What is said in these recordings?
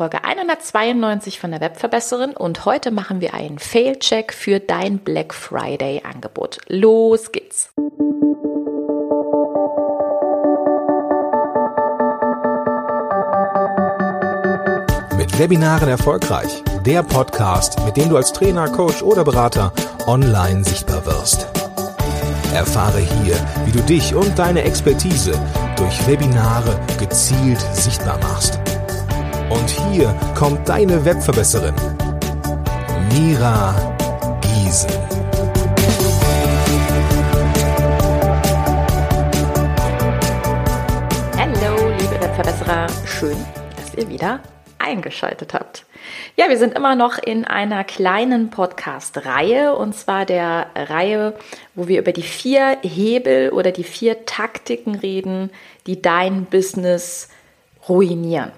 Folge 192 von der Webverbesserin und heute machen wir einen Fail-Check für dein Black Friday-Angebot. Los geht's! Mit Webinaren erfolgreich. Der Podcast, mit dem du als Trainer, Coach oder Berater online sichtbar wirst. Erfahre hier, wie du dich und deine Expertise durch Webinare gezielt sichtbar machst. Und hier kommt deine Webverbesserin, Mira Giesen. Hallo, liebe Webverbesserer, schön, dass ihr wieder eingeschaltet habt. Ja, wir sind immer noch in einer kleinen Podcast-Reihe und zwar der Reihe, wo wir über die vier Hebel oder die vier Taktiken reden, die dein Business ruinieren.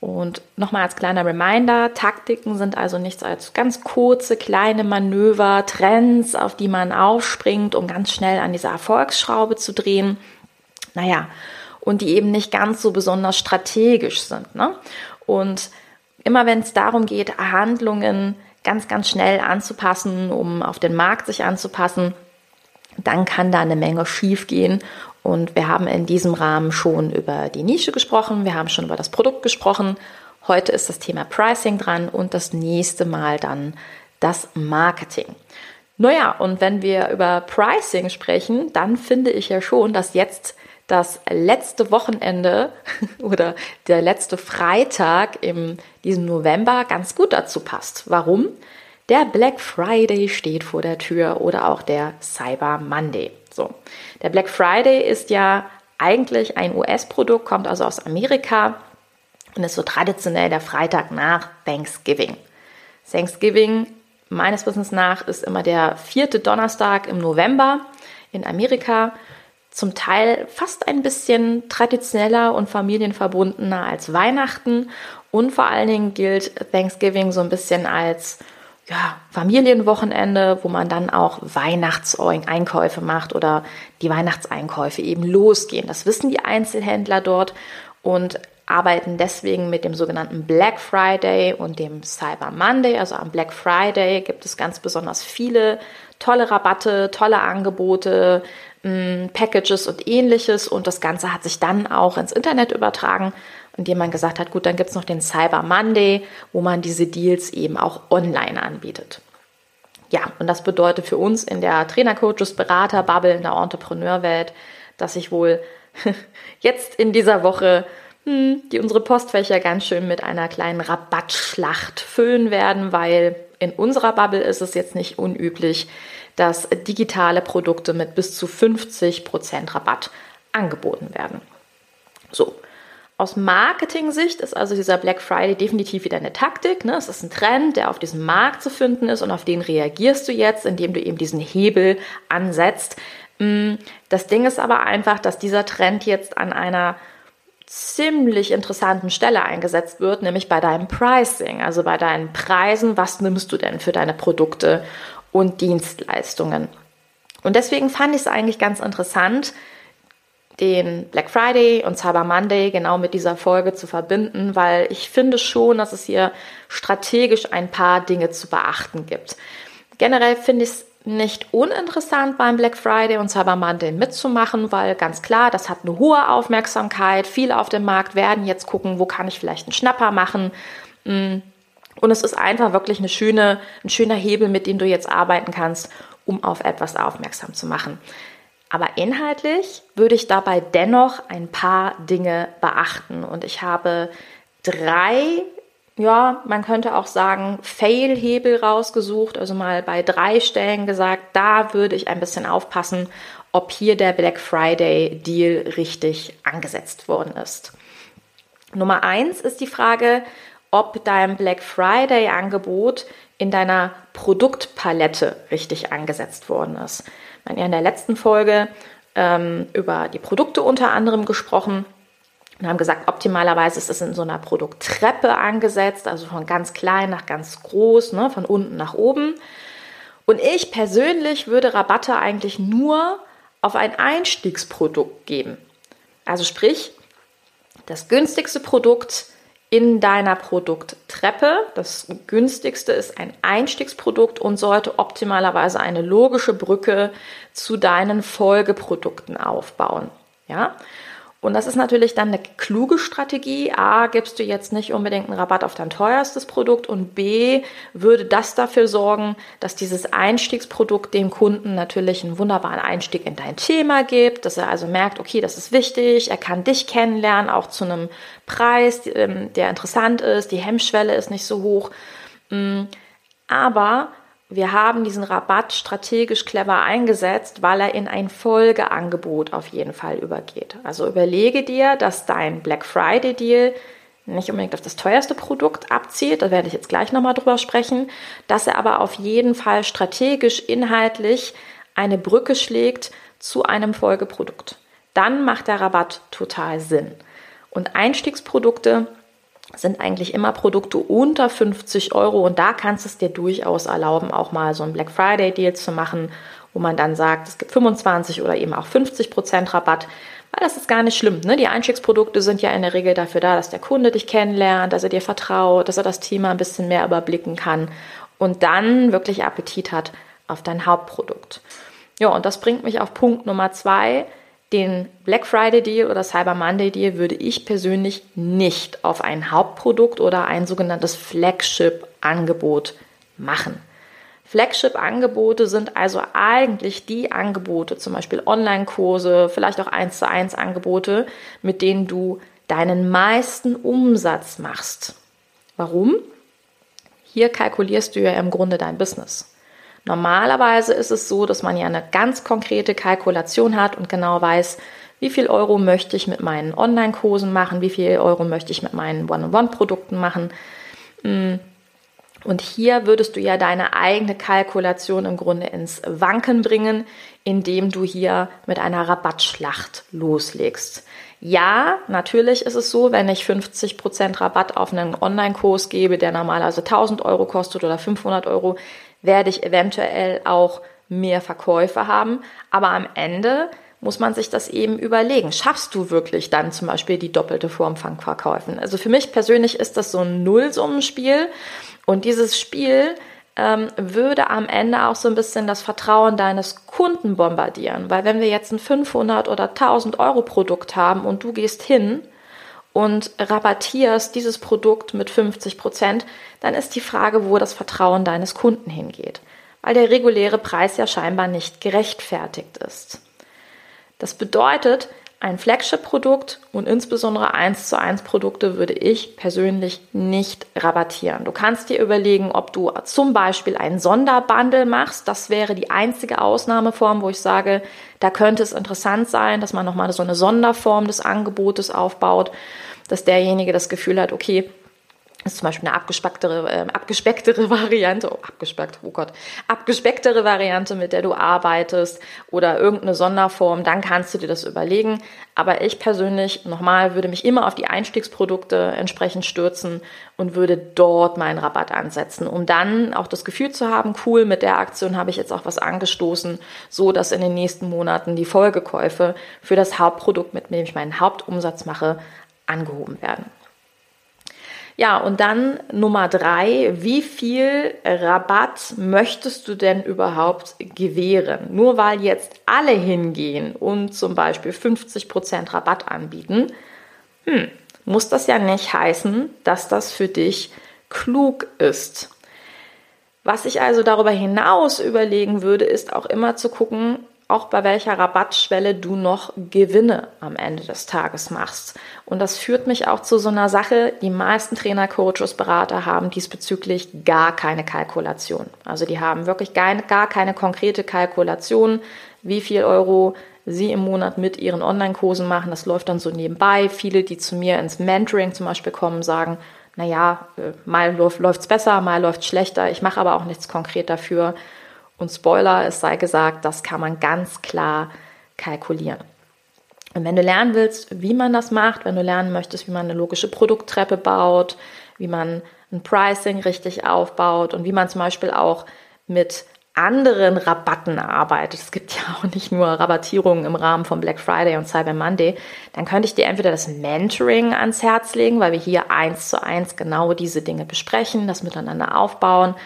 Und nochmal als kleiner Reminder, Taktiken sind also nichts als ganz kurze, kleine Manöver, Trends, auf die man aufspringt, um ganz schnell an dieser Erfolgsschraube zu drehen. Naja, und die eben nicht ganz so besonders strategisch sind. Ne? Und immer wenn es darum geht, Handlungen ganz, ganz schnell anzupassen, um auf den Markt sich anzupassen, dann kann da eine Menge schiefgehen und wir haben in diesem Rahmen schon über die Nische gesprochen, wir haben schon über das Produkt gesprochen. Heute ist das Thema Pricing dran und das nächste Mal dann das Marketing. Naja, und wenn wir über Pricing sprechen, dann finde ich ja schon, dass jetzt das letzte Wochenende oder der letzte Freitag im diesem November ganz gut dazu passt. Warum? Der Black Friday steht vor der Tür oder auch der Cyber Monday. So. Der Black Friday ist ja eigentlich ein US-Produkt, kommt also aus Amerika und ist so traditionell der Freitag nach Thanksgiving. Thanksgiving, meines Wissens nach, ist immer der vierte Donnerstag im November in Amerika. Zum Teil fast ein bisschen traditioneller und familienverbundener als Weihnachten. Und vor allen Dingen gilt Thanksgiving so ein bisschen als ja, Familienwochenende, wo man dann auch Weihnachtseinkäufe macht oder die Weihnachtseinkäufe eben losgehen. Das wissen die Einzelhändler dort und arbeiten deswegen mit dem sogenannten Black Friday und dem Cyber Monday. Also am Black Friday gibt es ganz besonders viele tolle Rabatte, tolle Angebote, mm, Packages und ähnliches. Und das Ganze hat sich dann auch ins Internet übertragen indem man gesagt hat, gut, dann gibt es noch den Cyber Monday, wo man diese Deals eben auch online anbietet. Ja, und das bedeutet für uns in der Trainer, Coaches, Berater, Bubble, in der Entrepreneurwelt, dass ich wohl jetzt in dieser Woche hm, die unsere Postfächer ganz schön mit einer kleinen Rabattschlacht füllen werden, weil in unserer Bubble ist es jetzt nicht unüblich, dass digitale Produkte mit bis zu 50% Rabatt angeboten werden. So, aus Marketing-Sicht ist also dieser Black Friday definitiv wieder eine Taktik. Ne? Es ist ein Trend, der auf diesem Markt zu finden ist und auf den reagierst du jetzt, indem du eben diesen Hebel ansetzt. Mm, das Ding ist aber einfach, dass dieser Trend jetzt an einer ziemlich interessanten Stelle eingesetzt wird, nämlich bei deinem Pricing, also bei deinen Preisen. Was nimmst du denn für deine Produkte und Dienstleistungen? Und deswegen fand ich es eigentlich ganz interessant, den Black Friday und Cyber Monday genau mit dieser Folge zu verbinden, weil ich finde schon, dass es hier strategisch ein paar Dinge zu beachten gibt. Generell finde ich es nicht uninteressant beim Black Friday und Cyber Monday mitzumachen, weil ganz klar, das hat eine hohe Aufmerksamkeit. Viele auf dem Markt werden jetzt gucken, wo kann ich vielleicht einen Schnapper machen. Mm. Und es ist einfach wirklich eine schöne, ein schöner Hebel, mit dem du jetzt arbeiten kannst, um auf etwas aufmerksam zu machen. Aber inhaltlich würde ich dabei dennoch ein paar Dinge beachten. Und ich habe drei, ja, man könnte auch sagen, Fail-Hebel rausgesucht. Also mal bei drei Stellen gesagt, da würde ich ein bisschen aufpassen, ob hier der Black Friday Deal richtig angesetzt worden ist. Nummer eins ist die Frage, ob dein Black Friday Angebot in deiner Produktpalette richtig angesetzt worden ist. In der letzten Folge ähm, über die Produkte unter anderem gesprochen und haben gesagt, optimalerweise ist es in so einer Produkttreppe angesetzt, also von ganz klein nach ganz groß, ne, von unten nach oben. Und ich persönlich würde Rabatte eigentlich nur auf ein Einstiegsprodukt geben. Also sprich, das günstigste Produkt in deiner Produkttreppe. Das günstigste ist ein Einstiegsprodukt und sollte optimalerweise eine logische Brücke zu deinen Folgeprodukten aufbauen. Ja? Und das ist natürlich dann eine kluge Strategie. A, gibst du jetzt nicht unbedingt einen Rabatt auf dein teuerstes Produkt und B, würde das dafür sorgen, dass dieses Einstiegsprodukt dem Kunden natürlich einen wunderbaren Einstieg in dein Thema gibt, dass er also merkt, okay, das ist wichtig, er kann dich kennenlernen, auch zu einem Preis, ähm, der interessant ist, die Hemmschwelle ist nicht so hoch. Mm, aber wir haben diesen Rabatt strategisch clever eingesetzt, weil er in ein Folgeangebot auf jeden Fall übergeht. Also überlege dir, dass dein Black Friday Deal nicht unbedingt auf das teuerste Produkt abzielt, da werde ich jetzt gleich nochmal drüber sprechen, dass er aber auf jeden Fall strategisch inhaltlich eine Brücke schlägt zu einem Folgeprodukt. Dann macht der Rabatt total Sinn. Und Einstiegsprodukte sind eigentlich immer Produkte unter 50 Euro und da kannst du es dir durchaus erlauben, auch mal so einen Black Friday Deal zu machen, wo man dann sagt, es gibt 25 oder eben auch 50 Prozent Rabatt, weil das ist gar nicht schlimm. Ne? Die Einstiegsprodukte sind ja in der Regel dafür da, dass der Kunde dich kennenlernt, dass er dir vertraut, dass er das Thema ein bisschen mehr überblicken kann und dann wirklich Appetit hat auf dein Hauptprodukt. Ja, und das bringt mich auf Punkt Nummer zwei den Black Friday Deal oder Cyber Monday Deal würde ich persönlich nicht auf ein Hauptprodukt oder ein sogenanntes Flagship Angebot machen. Flagship-Angebote sind also eigentlich die Angebote, zum Beispiel Online-Kurse, vielleicht auch 1 zu 1 Angebote, mit denen du deinen meisten Umsatz machst. Warum? Hier kalkulierst du ja im Grunde dein Business. Normalerweise ist es so, dass man ja eine ganz konkrete Kalkulation hat und genau weiß, wie viel Euro möchte ich mit meinen Online-Kursen machen, wie viel Euro möchte ich mit meinen One-on-One-Produkten machen. Mm. Und hier würdest du ja deine eigene Kalkulation im Grunde ins Wanken bringen, indem du hier mit einer Rabattschlacht loslegst. Ja, natürlich ist es so, wenn ich 50% Rabatt auf einen Online-Kurs gebe, der normalerweise 1000 Euro kostet oder 500 Euro, werde ich eventuell auch mehr Verkäufe haben. Aber am Ende muss man sich das eben überlegen. Schaffst du wirklich dann zum Beispiel die doppelte Form von Verkäufen? Also für mich persönlich ist das so ein Nullsummenspiel. Und dieses Spiel ähm, würde am Ende auch so ein bisschen das Vertrauen deines Kunden bombardieren. Weil wenn wir jetzt ein 500 oder 1000 Euro Produkt haben und du gehst hin und rabattierst dieses Produkt mit 50 Prozent, dann ist die Frage, wo das Vertrauen deines Kunden hingeht, weil der reguläre Preis ja scheinbar nicht gerechtfertigt ist. Das bedeutet, ein Flagship-Produkt und insbesondere 1 zu 1 Produkte würde ich persönlich nicht rabattieren. Du kannst dir überlegen, ob du zum Beispiel einen Sonderbundle machst. Das wäre die einzige Ausnahmeform, wo ich sage, da könnte es interessant sein, dass man nochmal so eine Sonderform des Angebotes aufbaut, dass derjenige das Gefühl hat, okay, das ist zum Beispiel eine abgespecktere, äh, abgespecktere Variante, oh, abgespeckt, oh Gott, abgespecktere Variante, mit der du arbeitest oder irgendeine Sonderform, dann kannst du dir das überlegen. Aber ich persönlich, nochmal, würde mich immer auf die Einstiegsprodukte entsprechend stürzen und würde dort meinen Rabatt ansetzen, um dann auch das Gefühl zu haben, cool, mit der Aktion habe ich jetzt auch was angestoßen, so dass in den nächsten Monaten die Folgekäufe für das Hauptprodukt, mit dem ich meinen Hauptumsatz mache, angehoben werden. Ja, und dann Nummer drei, wie viel Rabatt möchtest du denn überhaupt gewähren? Nur weil jetzt alle hingehen und zum Beispiel 50% Rabatt anbieten, hm, muss das ja nicht heißen, dass das für dich klug ist. Was ich also darüber hinaus überlegen würde, ist auch immer zu gucken, auch bei welcher Rabattschwelle du noch Gewinne am Ende des Tages machst. Und das führt mich auch zu so einer Sache, die meisten Trainer, Coaches, Berater haben diesbezüglich gar keine Kalkulation. Also die haben wirklich gar, keine konkrete Kalkulation, wie viel Euro sie im Monat mit ihren Online-Kursen machen. Das läuft dann so nebenbei. Viele, die zu mir ins Mentoring zum Beispiel kommen, sagen, naja, äh, mal läuft es besser, mal läuft es schlechter. Ich mache aber auch nichts konkret dafür. Und Spoiler, es sei gesagt, das kann man ganz klar kalkulieren. Und wenn du lernen willst, wie man das macht, wenn du lernen möchtest, wie man eine logische Produkttreppe baut, wie man ein Pricing richtig aufbaut und wie man zum Beispiel auch mit anderen Rabatten arbeitet, es gibt ja auch nicht nur Rabattierungen im Rahmen von Black Friday und Cyber Monday, dann könnte ich dir entweder das Mentoring ans Herz legen, weil wir hier eins zu eins genau diese Dinge besprechen, das miteinander aufbauen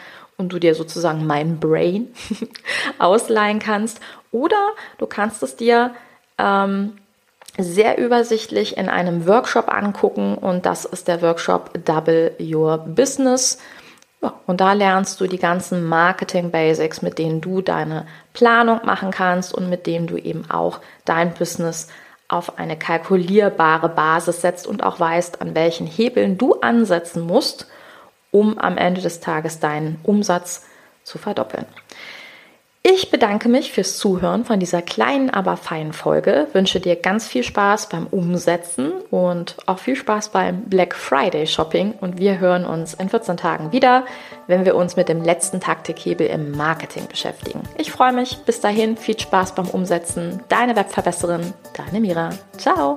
und du dir sozusagen mein Brain ausleihen kannst. Oder du kannst es dir ähm, sehr übersichtlich in einem Workshop angucken und das ist der Workshop Double Your Business. Und da lernst du die ganzen Marketing Basics, mit denen du deine Planung machen kannst und mit denen du eben auch dein Business auf eine kalkulierbare Basis setzt und auch weißt, an welchen Hebeln du ansetzen musst, um am Ende des Tages deinen Umsatz zu verdoppeln. Ich bedanke mich fürs Zuhören von dieser kleinen, aber feinen Folge. Wünsche dir ganz viel Spaß beim Umsetzen und auch viel Spaß beim Black Friday Shopping. Und wir hören uns in 14 Tagen wieder, wenn wir uns mit dem letzten Taktikhebel im Marketing beschäftigen. Ich freue mich. Bis dahin viel Spaß beim Umsetzen. Deine Webverbesserin, deine Mira. Ciao.